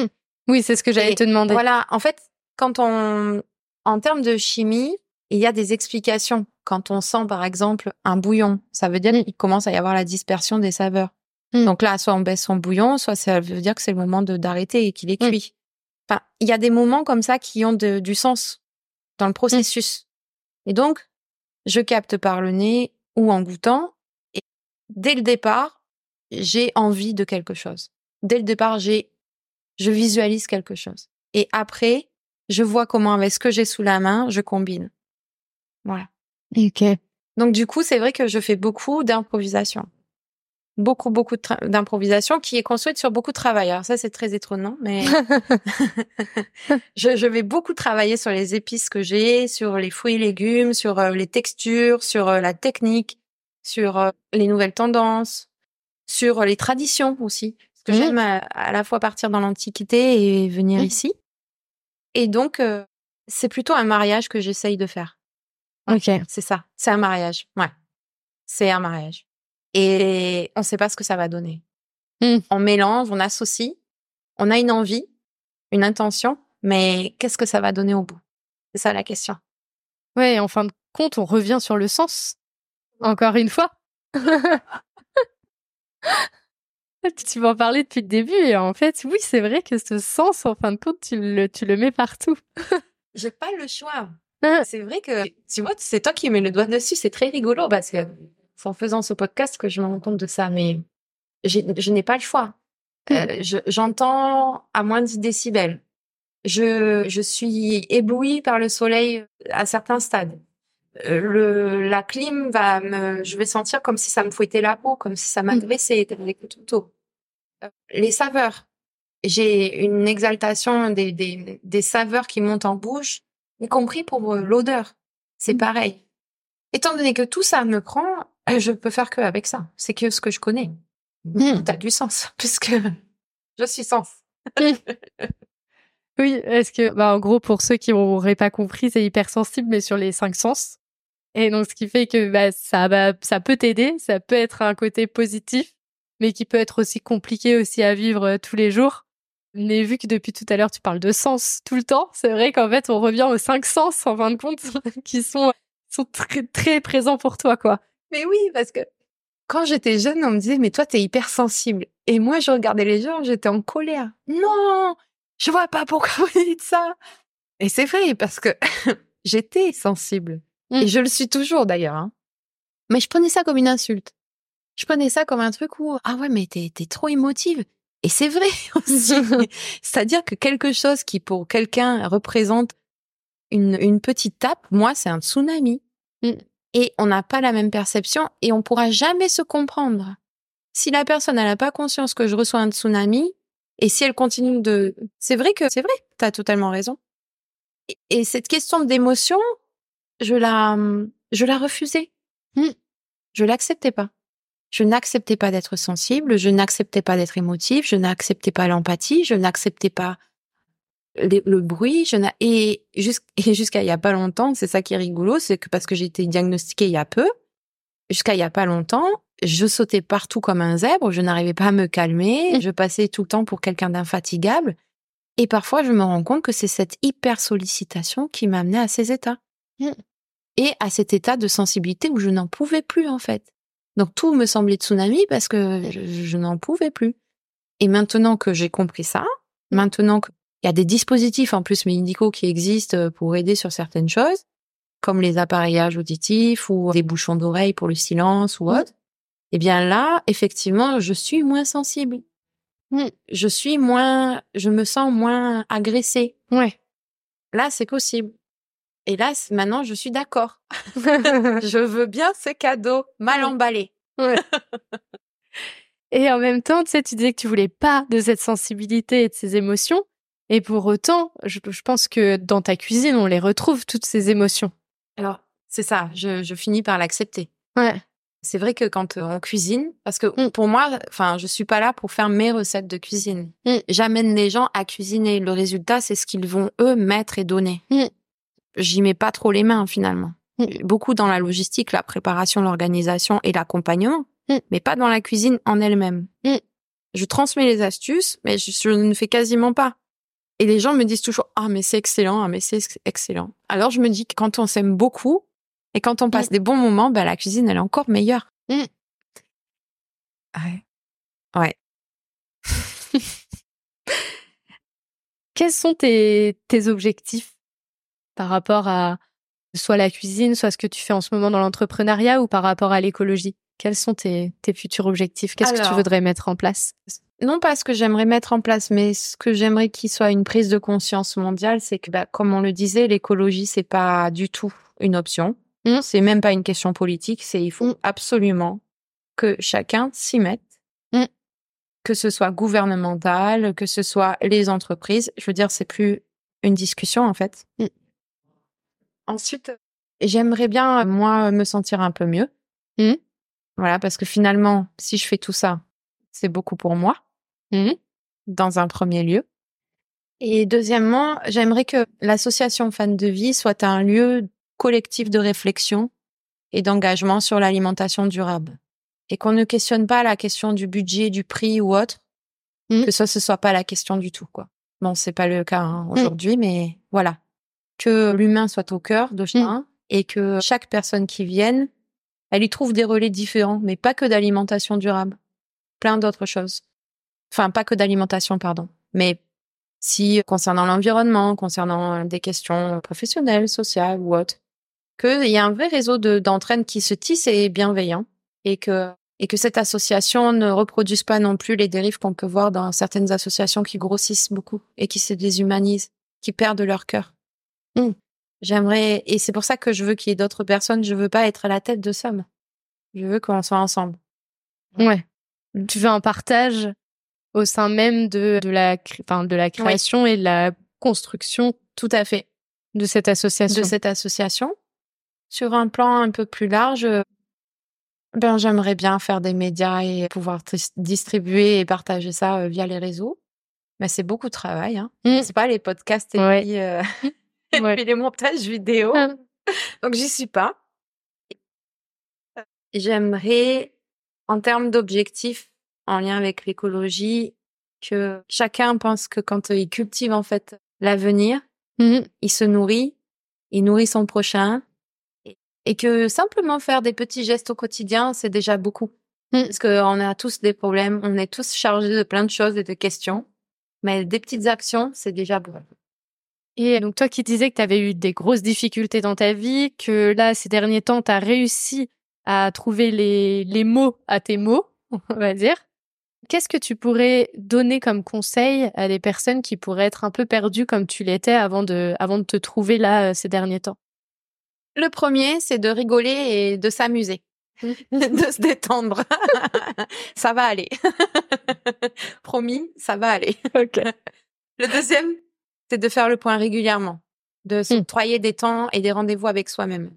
Oui, c'est ce que j'allais te demander. Voilà, en fait, quand on en termes de chimie, il y a des explications. Quand on sent par exemple un bouillon, ça veut dire Mm. qu'il commence à y avoir la dispersion des saveurs. Mm. Donc là, soit on baisse son bouillon, soit ça veut dire que c'est le moment d'arrêter et qu'il est Mm. cuit. Enfin, il y a des moments comme ça qui ont de- du sens dans le processus. Et donc, je capte par le nez ou en goûtant. Et dès le départ, j'ai envie de quelque chose. Dès le départ, j'ai, je visualise quelque chose. Et après, je vois comment, avec ce que j'ai sous la main, je combine. Voilà. Ok. Donc, du coup, c'est vrai que je fais beaucoup d'improvisation. Beaucoup, beaucoup d'improvisation qui est construite sur beaucoup de travail. Alors ça, c'est très étonnant, mais je, je vais beaucoup travailler sur les épices que j'ai, sur les fruits et légumes, sur euh, les textures, sur euh, la technique, sur euh, les nouvelles tendances, sur les traditions aussi. Que j'aime à, à la fois partir dans l'Antiquité et venir Mhm. ici. Et donc, euh, c'est plutôt un mariage que j'essaye de faire. Ok. C'est ça. C'est un mariage. Ouais. C'est un mariage. Et on sait pas ce que ça va donner. Mm. On mélange, on associe, on a une envie, une intention, mais qu'est-ce que ça va donner au bout? C'est ça la question. Ouais, en fin de compte, on revient sur le sens. Encore une fois. tu m'en parlais depuis le début et en fait, oui, c'est vrai que ce sens, en fin de compte, tu le, tu le mets partout. J'ai pas le choix. Ah. C'est vrai que, tu vois, c'est toi qui mets le doigt dessus, c'est très rigolo parce que c'est en faisant ce podcast que je me rends compte de ça, mais je n'ai pas le choix. Euh, je- J'entends à moins de 10 décibels. Je, je suis éblouie par le soleil à certains stades. Le, la clim va me, je vais sentir comme si ça me fouettait la peau, comme si ça m'agressait avec le couteau. Euh, Les saveurs. J'ai une exaltation des, des, des saveurs qui montent en bouche, y compris pour euh, l'odeur. C'est pareil. Étant donné que tout ça me prend, euh, je peux faire que avec ça. C'est que ce que je connais. Mm. Tout a du sens, puisque je suis sens. Oui, est-ce que, bah, en gros, pour ceux qui n'auraient pas compris, c'est hypersensible, mais sur les cinq sens. Et donc, ce qui fait que bah, ça, ça peut t'aider, ça peut être un côté positif, mais qui peut être aussi compliqué aussi à vivre euh, tous les jours. Mais vu que depuis tout à l'heure, tu parles de sens tout le temps, c'est vrai qu'en fait, on revient aux cinq sens, en fin de compte, qui sont, sont très, très présents pour toi, quoi. Mais oui, parce que quand j'étais jeune, on me disait, mais toi, t'es hypersensible. Et moi, je regardais les gens, j'étais en colère. Non, je vois pas pourquoi vous dites ça. Et c'est vrai, parce que j'étais sensible. Et je le suis toujours, d'ailleurs. hein. Mais je prenais ça comme une insulte. Je prenais ça comme un truc où, ah ouais, mais t'es, trop émotive. Et c'est vrai aussi. C'est-à-dire que quelque chose qui, pour quelqu'un, représente une, une petite tape, moi, c'est un tsunami. Mm. Et on n'a pas la même perception et on pourra jamais se comprendre. Si la personne n'a pas conscience que je reçois un tsunami, et si elle continue de... C'est vrai que c'est vrai, tu as totalement raison. Et, et cette question d'émotion, je la, je la refusais. Mm. Je l'acceptais pas. Je n'acceptais pas d'être sensible, je n'acceptais pas d'être émotive, je n'acceptais pas l'empathie, je n'acceptais pas le, le bruit, je n'a- et jus- et jusqu'à il y a pas longtemps, c'est ça qui est rigolo, c'est que parce que j'ai été diagnostiquée il y a peu, jusqu'à il y a pas longtemps, je sautais partout comme un zèbre, je n'arrivais pas à me calmer, Mm. je passais tout le temps pour quelqu'un d'infatigable, et parfois je me rends compte que c'est cette hyper sollicitation qui m'a amené à ces états. Mm. Et à cet état de sensibilité où je n'en pouvais plus en fait. Donc tout me semblait tsunami parce que je, je n'en pouvais plus. Et maintenant que j'ai compris ça, maintenant qu'il y a des dispositifs en plus médicaux qui existent pour aider sur certaines choses, comme les appareillages auditifs ou des bouchons d'oreille pour le silence ou Mm. autre, eh bien là, effectivement, je suis moins sensible. Mm. Je suis moins, je me sens moins agressée. Ouais. Là, c'est possible. Et là, c- maintenant, je suis d'accord. je veux bien ces cadeaux mal emballés. Et en même temps, tu sais, tu disais que tu voulais pas de cette sensibilité et de ces émotions. Et pour autant, je, je pense que dans ta cuisine, on les retrouve, toutes ces émotions. Alors, c'est ça, je, je finis par l'accepter. Ouais. C'est vrai que quand euh, on cuisine, parce que Mm. pour moi, enfin, je suis pas là pour faire mes recettes de cuisine. Mm. J'amène les gens à cuisiner. Le résultat, c'est ce qu'ils vont eux mettre et donner. Mm. J'y mets pas trop les mains finalement. Mm. Beaucoup dans la logistique, la préparation, l'organisation et l'accompagnement, Mm. mais pas dans la cuisine en elle-même. Mm. Je transmets les astuces, mais je, je ne fais quasiment pas. Et les gens me disent toujours ah mais c'est excellent, ah mais c'est ex- excellent. Alors je me dis que quand on s'aime beaucoup et quand on passe des bons moments, ben la cuisine elle est encore meilleure. Ouais. Ouais. Quels sont tes, tes objectifs par rapport à soit la cuisine, soit ce que tu fais en ce moment dans l'entrepreneuriat ou par rapport à l'écologie? Quels sont tes, tes futurs objectifs? Qu'est-ce que tu voudrais mettre en place? Non pas ce que j'aimerais mettre en place, mais ce que j'aimerais qu'il soit une prise de conscience mondiale, c'est que, bah, comme on le disait, l'écologie, c'est pas du tout une option. Mm. C'est même pas une question politique. C'est il faut Mm. absolument que chacun s'y mette. Mm. Que ce soit gouvernemental, que ce soit les entreprises. Je veux dire, c'est plus une discussion, en fait. Ensuite, j'aimerais bien, moi, me sentir un peu mieux. Mm. Voilà, parce que finalement, si je fais tout ça, c'est beaucoup pour moi Mhm. dans un premier lieu. Et deuxièmement, j'aimerais que l'association Fan de Vie soit un lieu collectif de réflexion et d'engagement sur l'alimentation durable. Et qu'on ne questionne pas la question du budget, du prix ou autre, Mhm. que ça, ce soit pas la question du tout, quoi. Bon, c'est pas le cas hein, aujourd'hui, mais voilà. Que l'humain soit au cœur de chacun et que chaque personne qui vienne, elle y trouve des relais différents, mais pas que d'alimentation durable. Plein d'autres choses. Enfin, pas que d'alimentation, pardon. Mais si concernant l'environnement, concernant euh, des questions professionnelles, sociales ou autres, qu'il y a un vrai réseau de d'entraide qui se tisse et est bienveillant et que et que cette association ne reproduise pas non plus les dérives qu'on peut voir dans certaines associations qui grossissent beaucoup et qui se déshumanisent, qui perdent leur cœur. Mm. J'aimerais et c'est pour ça que je veux qu'il y ait d'autres personnes. Je veux pas être à la tête de moi. Je veux qu'on soit ensemble. Ouais. Mm. Tu veux un partage au sein même de, de, la, enfin, de la création et de la construction Tout à fait. de cette association. de cette association. Sur un plan un peu plus large, euh, ben j'aimerais bien faire des médias et pouvoir distribuer et partager ça euh, via les réseaux. Mais c'est beaucoup de travail. Hein. Mm. C'est pas les podcasts et, Ouais. puis, euh, et Ouais. puis les montages vidéo. Ah. Donc j'y suis pas. J'aimerais, en termes d'objectifs en lien avec l'écologie, que chacun pense que quand il cultive en fait l'avenir, Mhm. il se nourrit, il nourrit son prochain, et, que simplement faire des petits gestes au quotidien, c'est déjà beaucoup. Mm. Parce qu'on a tous des problèmes, on est tous chargés de plein de choses et de questions, mais des petites actions, c'est déjà beaucoup. Et donc toi qui disais que tu avais eu des grosses difficultés dans ta vie, que là, ces derniers temps, tu as réussi à trouver les, les mots à tes mots, on va dire. Qu'est-ce que tu pourrais donner comme conseil à des personnes qui pourraient être un peu perdues comme tu l'étais avant de, avant de te trouver là euh, ces derniers temps? Le premier, c'est de rigoler et de s'amuser, de se détendre. ça va aller. Promis, ça va aller. Ok. Le deuxième, c'est de faire le point régulièrement, de s'octroyer des temps et des rendez-vous avec soi-même.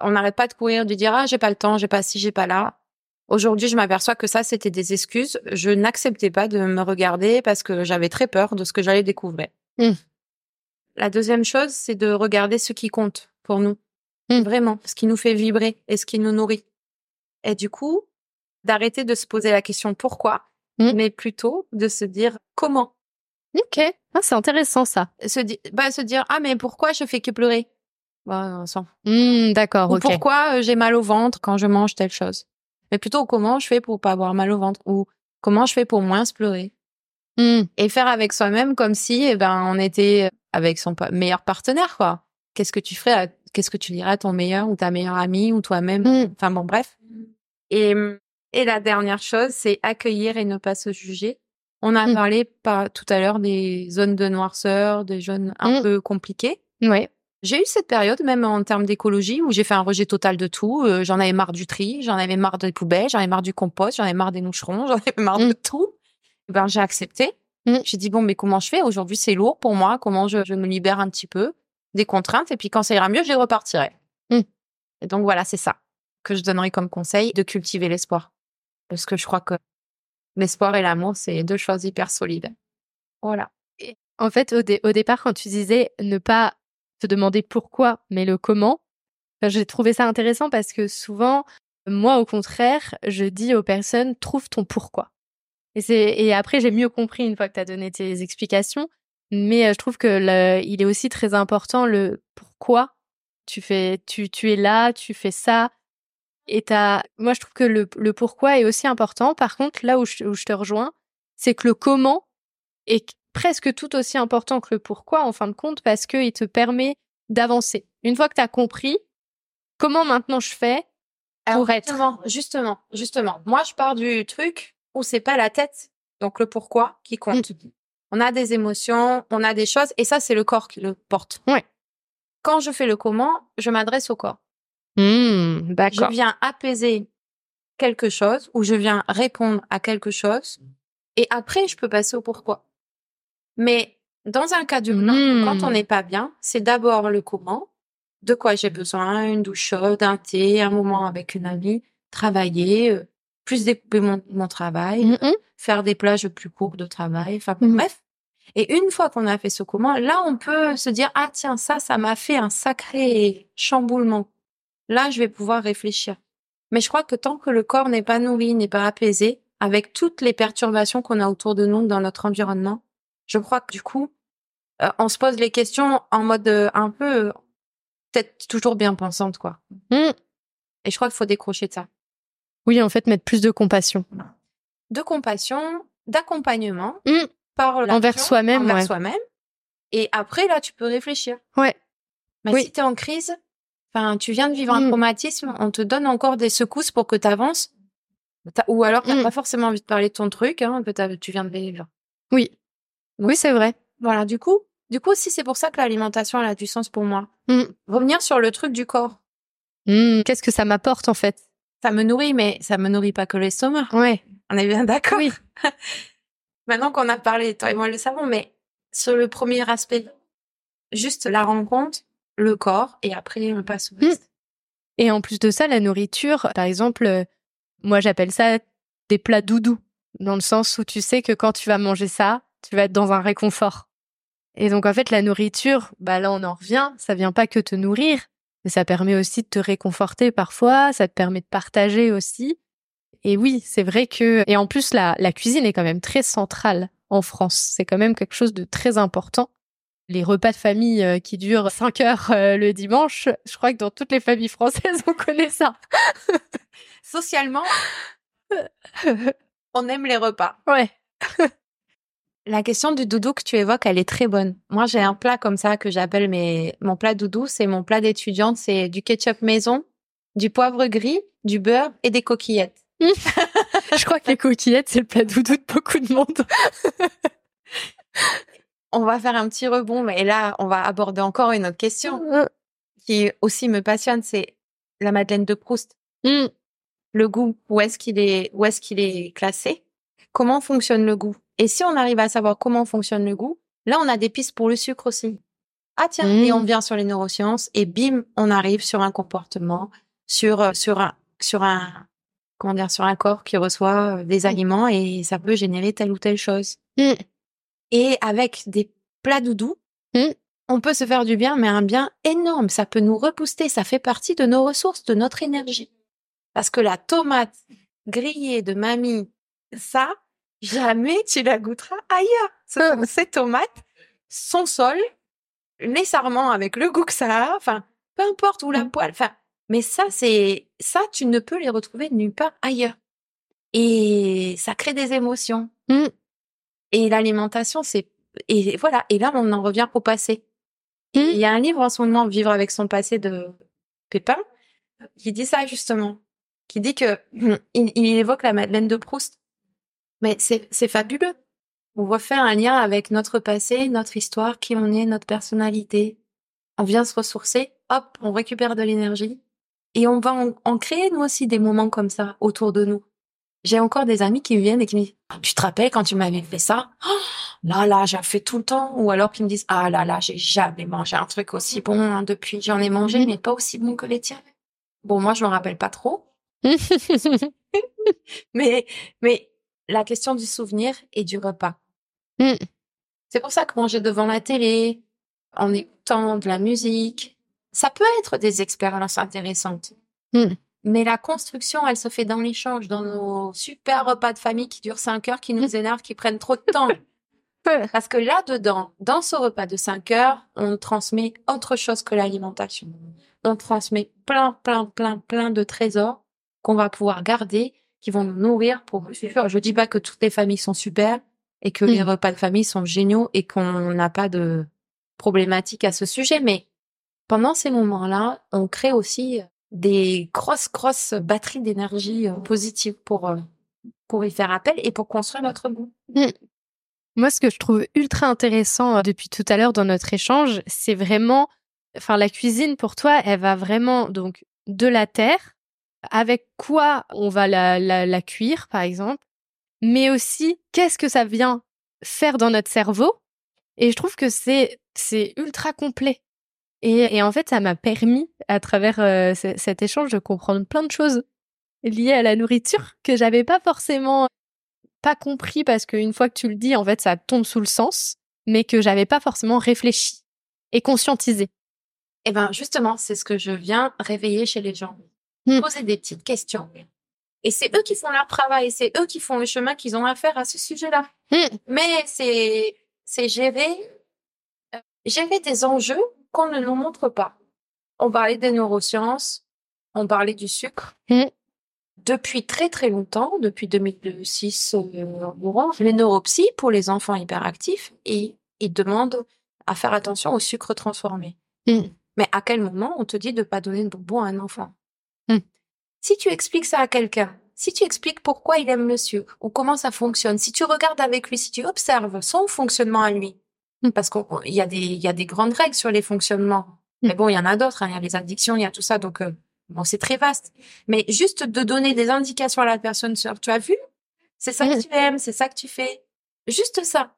On n'arrête pas de courir, de dire ah j'ai pas le temps, j'ai pas ci, j'ai pas là. Aujourd'hui, je m'aperçois que ça, c'était des excuses. Je n'acceptais pas de me regarder parce que j'avais très peur de ce que j'allais découvrir. Mm. La deuxième chose, c'est de regarder ce qui compte pour nous. Mm. Vraiment, ce qui nous fait vibrer et ce qui nous nourrit. Et du coup, d'arrêter de se poser la question pourquoi, mais plutôt de se dire comment. Ok. Ah, c'est intéressant ça. Se, di- bah, se dire ah mais pourquoi je fais que pleurer? Bah. Hmm, D'accord, Ou pourquoi euh, j'ai mal au ventre quand je mange telle chose? Mais plutôt comment je fais pour pas avoir mal au ventre? Ou comment je fais pour moins se pleurer? Hmm. Et faire avec soi-même comme si eh ben on était avec son meilleur partenaire quoi. Qu'est-ce que tu ferais à- qu'est-ce que tu dirais à ton meilleur ou ta meilleure amie ou toi-même? Hmm. Enfin bon bref. Et et la dernière chose c'est accueillir et ne pas se juger. On a Mm. parlé par, tout à l'heure des zones de noirceur, des zones un Mm. peu compliquées. Ouais. J'ai eu cette période, même en termes d'écologie, où j'ai fait un rejet total de tout. Euh, j'en avais marre du tri, j'en avais marre des poubelles, j'en avais marre du compost, j'en avais marre des moucherons, j'en avais marre de Mm. tout. Eh Ben, j'ai accepté. Mm. J'ai dit, bon, mais comment je fais? Aujourd'hui, c'est lourd pour moi. Comment je, je me libère un petit peu des contraintes? Et puis, quand ça ira mieux, je repartirai. Et donc, voilà, c'est ça que je donnerais comme conseil, de cultiver l'espoir. Parce que je crois que l'espoir et l'amour, c'est deux choses hyper solides. Voilà. En fait, au, dé- au départ, quand tu disais ne pas te demander pourquoi, mais le comment, j'ai trouvé ça intéressant parce que souvent, moi, au contraire, je dis aux personnes trouve ton pourquoi. Et, et après, j'ai mieux compris une fois que tu as donné tes explications. Mais euh, je trouve que il est aussi très important le pourquoi tu fais, tu, tu es là, tu fais ça. Et t'as, moi, je trouve que le, le pourquoi est aussi important. Par contre, là où je, où je te rejoins, c'est que le comment est presque tout aussi important que le pourquoi en fin de compte parce qu'il te permet d'avancer. Une fois que tu as compris comment maintenant je fais pour être. Justement, justement, justement. Moi, je pars du truc où c'est pas la tête, donc le pourquoi qui compte. Mm. On a des émotions, on a des choses, et ça, c'est le corps qui le porte. Ouais. Quand je fais le comment, je m'adresse au corps. Hmm, Je viens apaiser quelque chose ou je viens répondre à quelque chose, et après, je peux passer au pourquoi. Mais dans un cas d'urgence, Mm. quand on n'est pas bien, c'est d'abord le comment, de quoi j'ai besoin, une douche chaude, un thé, un moment avec une amie, travailler, euh, plus découper mon, mon travail, Mm, mm. faire des plages plus courtes de travail, enfin Mhm. bref. Et une fois qu'on a fait ce comment, là, on peut se dire, ah tiens, ça, ça m'a fait un sacré chamboulement. Là, je vais pouvoir réfléchir. Mais je crois que tant que le corps n'est pas nourri, n'est pas apaisé, avec toutes les perturbations qu'on a autour de nous dans notre environnement, je crois que du coup, euh, on se pose les questions en mode euh, un peu euh, peut-être toujours bien pensante, quoi. Mm. Et je crois qu'il faut décrocher de ça. Oui, en fait, mettre plus de compassion. De compassion, d'accompagnement Mm. par Envers soi-même, envers ouais. soi-même. Et après, là, tu peux réfléchir. Ouais. Mais Oui. si tu es en crise, enfin, tu viens de vivre un Mm. traumatisme, on te donne encore des secousses pour que tu avances. Ou alors, tu Mm. pas forcément envie de parler de ton truc, hein, que t'as- tu viens de vivre. Oui. Oui, c'est vrai. Voilà, du coup, du coup, si c'est pour ça que l'alimentation, elle a du sens pour moi. Mm. Revenir sur le truc du corps. Qu'est-ce que ça m'apporte en fait? Ça me nourrit, mais ça me nourrit pas que l'estomac. Ouais. On est bien d'accord? Oui. Maintenant qu'on a parlé, toi et moi le savons, mais sur le premier aspect, juste la rencontre, le corps, et après on passe au Mm. reste. Et en plus de ça, la nourriture, par exemple, euh, moi j'appelle ça des plats doudous, dans le sens où tu sais que quand tu vas manger ça, tu vas être dans un réconfort. Et donc en fait, la nourriture, bah là on en revient, ça vient pas que te nourrir, mais ça permet aussi de te réconforter parfois, ça te permet de partager aussi. Et oui, c'est vrai que et en plus la cuisine est quand même très centrale en France, c'est quand même quelque chose de très important. Les repas de famille euh, qui durent 5 heures euh, le dimanche, je crois que dans toutes les familles françaises, on connaît ça. Socialement, on aime les repas. Ouais. La question du doudou que tu évoques, elle est très bonne. Moi, j'ai un plat comme ça que j'appelle mes... mon plat doudou. C'est mon plat d'étudiante. C'est du ketchup maison, du poivre gris, du beurre et des coquillettes. Je crois que les coquillettes, c'est le plat doudou de beaucoup de monde. on va faire un petit rebond, mais là, on va aborder encore une autre question qui aussi me passionne, c'est la Madeleine de Proust. Mm. Le goût, où est-ce qu'il est, où est-ce qu'il est classé? Comment fonctionne le goût? Et si on arrive à savoir comment fonctionne le goût, là, on a des pistes pour le sucre aussi. Ah tiens, et on vient sur les neurosciences et bim, on arrive sur un comportement, sur euh, sur un sur un comment dire, sur un corps qui reçoit euh, des aliments et ça peut générer telle ou telle chose. Et avec des plats doudous, Mm. on peut se faire du bien, mais un bien énorme. Ça peut nous rebooster. Ça fait partie de nos ressources, de notre énergie. Parce que la tomate grillée de mamie, ça, jamais tu la goûteras ailleurs. Ce- Ces tomates, son sol, les sarments avec le goût que ça a, enfin, peu importe où la Mm. poêle, enfin, mais ça, c'est, ça, tu ne peux les retrouver nulle part ailleurs. Et ça crée des émotions. Mm. Et l'alimentation, c'est, et voilà. Et là, on en revient au passé. Il y a un livre en ce moment, Vivre avec son passé de Pépin, qui dit ça justement, qui dit que il, il évoque la Madeleine de Proust. Mais c'est fabuleux. On refait un lien avec notre passé, notre histoire, qui on est, notre personnalité. On vient se ressourcer, hop, on récupère de l'énergie et on va en, en créer nous aussi des moments comme ça autour de nous. J'ai encore des amis qui me viennent et qui me disent Tu te rappelles quand tu m'avais fait ça? Oh, Là, là, j'en fais tout le temps. Ou alors qui me disent Ah là là, j'ai jamais mangé un truc aussi bon hein, depuis. J'en ai mangé, mais pas aussi bon que les tiens. Bon, moi, je me rappelle pas trop. Mais, mais la question du souvenir et du repas. Mm. C'est pour ça que manger devant la télé, en écoutant de la musique, ça peut être des expériences intéressantes. Mm. Mais la construction, elle se fait dans l'échange, dans nos super repas de famille qui durent cinq heures, qui nous énervent, qui prennent trop de temps. Parce que là-dedans, dans ce repas de 5 heures, on transmet autre chose que l'alimentation. On transmet plein, plein, plein, plein de trésors qu'on va pouvoir garder, qui vont nous nourrir pour le futur. Je dis pas que toutes les familles sont super et que les repas de famille sont géniaux et qu'on n'a pas de problématique à ce sujet, mais pendant ces moments-là, on crée aussi des grosses, grosses batteries d'énergie euh, positive pour, euh, pour y faire appel et pour construire notre goût. Moi, ce que je trouve ultra intéressant euh, depuis tout à l'heure dans notre échange, c'est vraiment, enfin, la cuisine pour toi, elle va vraiment donc de la terre, avec quoi on va la, la, la cuire, par exemple, mais aussi qu'est-ce que ça vient faire dans notre cerveau. Et je trouve que c'est ultra complet. Et, et en fait, ça m'a permis, à travers euh, ce- cet échange, de comprendre plein de choses liées à la nourriture que j'avais pas forcément pas compris parce qu'une fois que tu le dis, en fait, ça tombe sous le sens, mais que j'avais pas forcément réfléchi et conscientisé. Eh ben, justement, c'est ce que je viens réveiller chez les gens. Mm. Poser des petites questions. Et c'est eux qui font leur travail, c'est eux qui font le chemin qu'ils ont à faire à ce sujet-là. Mm. Mais c'est, c'est gérer, euh, gérer des enjeux qu'on ne nous montre pas. On parlait des neurosciences, on parlait du sucre. Mm. Depuis très très longtemps, depuis 2006 euh, les neuropsies pour les enfants hyperactifs, et ils demandent à faire attention au sucre transformé. Mm. Mais à quel moment on te dit de pas donner de bonbons à un enfant? Mm. Si tu expliques ça à quelqu'un, si tu expliques pourquoi il aime le sucre ou comment ça fonctionne, si tu regardes avec lui, si tu observes son fonctionnement à lui. Parce qu'il y a des il y a des grandes règles sur les fonctionnements. Mm. Mais bon, il y en a d'autres. hein. Il y a les addictions, il y a tout ça. Donc euh, bon, c'est très vaste. Mais juste de donner des indications à la personne sur, tu as vu, c'est ça que Mm. tu aimes, c'est ça que tu fais, juste ça.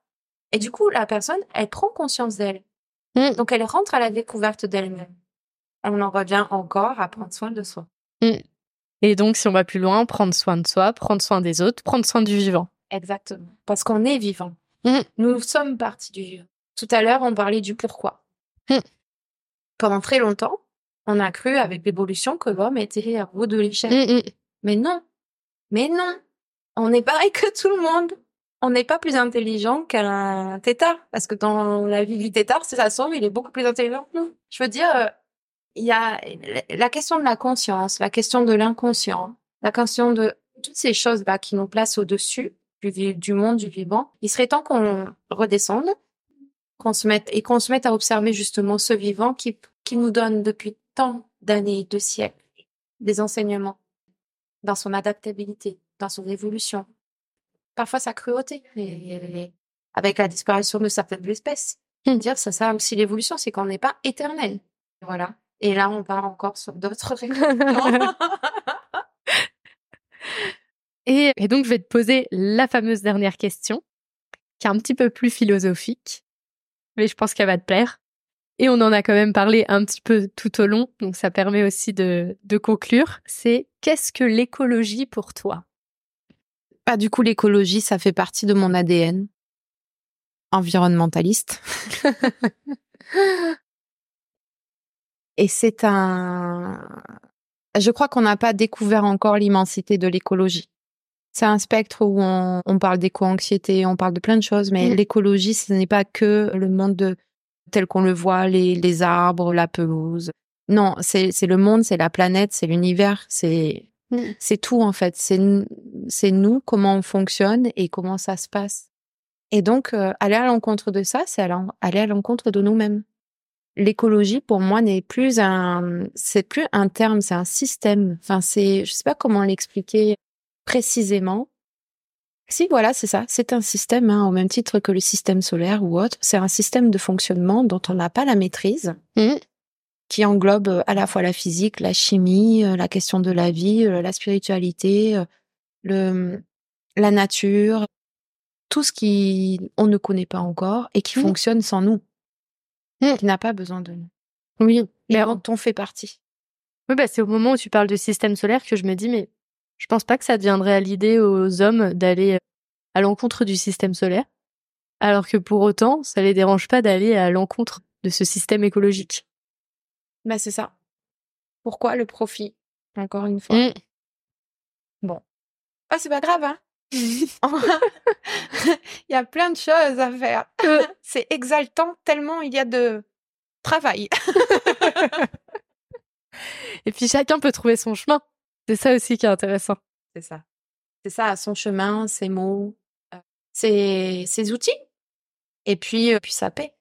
Et du coup, la personne, elle prend conscience d'elle. Mm. Donc elle rentre à la découverte d'elle-même. On en revient encore à prendre soin de soi. Et donc, si on va plus loin, prendre soin de soi, prendre soin des autres, prendre soin du vivant. Exactement. Parce qu'on est vivant. Nous sommes partie du vivant. Tout à l'heure, on parlait du pourquoi. Mm. Pendant très longtemps, on a cru avec l'évolution que l'homme était à bout de l'échelle. Mm, mm. Mais non. Mais non. On est pareil que tout le monde. On n'est pas plus intelligent qu'un tétard. Parce que dans la vie du tétard, si ça trouve, il est beaucoup plus intelligent que nous. Je veux dire, euh, il y a la question de la conscience, la question de l'inconscient, la question de toutes ces choses-là qui nous placent au-dessus du monde du vivant. Il serait temps qu'on redescende, qu'on se mette, et qu'on se mette à observer justement ce vivant qui, qui nous donne depuis tant d'années, de siècles, des enseignements dans son adaptabilité, dans son évolution. Parfois sa cruauté, avec la disparition de certaines espèces. Mmh. Dire ça, ça aussi l'évolution, c'est qu'on n'est pas éternel. Voilà. Et là, on part encore sur d'autres et, et donc, je vais te poser la fameuse dernière question, qui est un petit peu plus philosophique, mais je pense qu'elle va te plaire. Et on en a quand même parlé un petit peu tout au long, donc ça permet aussi de, de conclure. C'est qu'est-ce que l'écologie pour toi? Bah, Du coup, l'écologie, ça fait partie de mon ADN environnementaliste. Et c'est un... Je crois qu'on n'a pas découvert encore l'immensité de l'écologie. C'est un spectre où on, on parle d'éco-anxiété, on parle de plein de choses, mais mmh. l'écologie, ce n'est pas que le monde de, tel qu'on le voit, les, les arbres, la pelouse. Non, c'est le monde, c'est la planète, c'est l'univers, c'est mmh. c'est tout en fait. C'est c'est nous, comment on fonctionne et comment ça se passe. Et donc, euh, aller à l'encontre de ça, c'est aller à l'encontre de nous-mêmes. L'écologie, pour moi, n'est plus un, c'est plus un terme, c'est un système. Enfin, c'est, je sais pas comment l'expliquer précisément. Si, voilà, c'est ça. C'est un système, hein, au même titre que le système solaire ou autre. C'est un système de fonctionnement dont on n'a pas la maîtrise, mmh. qui englobe euh, à la fois la physique, la chimie, euh, la question de la vie, euh, la spiritualité, le, la nature, tout ce qui on ne connaît pas encore et qui mmh. fonctionne sans nous, mmh. qui n'a pas besoin de nous. Oui, mais dont on fait partie. Oui, bah c'est au moment où tu parles de système solaire que je me dis, mais je pense pas que ça deviendrait à l'idée aux hommes d'aller à l'encontre du système solaire, alors que pour autant, ça les dérange pas d'aller à l'encontre de ce système écologique. Bah c'est ça. Pourquoi le profit Encore une fois? Mmh. Bon. Ah c'est pas grave hein. Il y a plein de choses à faire. Euh. c'est exaltant tellement il y a de travail. Et puis chacun peut trouver son chemin. C'est ça aussi qui est intéressant. C'est ça. C'est ça, son chemin, ses mots, ses, ses outils. Et puis, puis sa paix.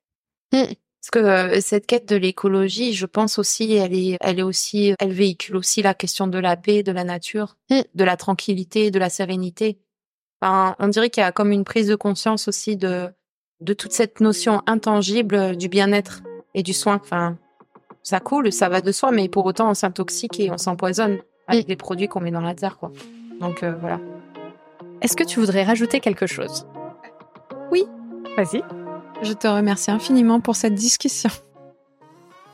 Mmh. Parce que euh, cette quête de l'écologie, je pense aussi, elle est, elle est aussi, elle véhicule aussi la question de la paix, de la nature, mmh. de la tranquillité, de la sérénité. Enfin, on dirait qu'il y a comme une prise de conscience aussi de, de toute cette notion intangible du bien-être et du soin. Enfin, ça coule, ça va de soi, mais pour autant, on s'intoxique et on s'empoisonne avec des produits qu'on met dans la terre, quoi. Donc euh, voilà. Est-ce que tu voudrais rajouter quelque chose? Oui. Vas-y. Je te remercie infiniment pour cette discussion.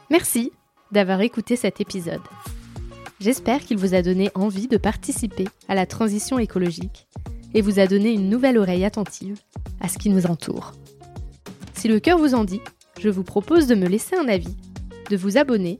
Merci d'avoir écouté cet épisode. J'espère qu'il vous a donné envie de participer à la transition écologique et vous a donné une nouvelle oreille attentive à ce qui nous entoure. Si le cœur vous en dit, je vous propose de me laisser un avis, de vous abonner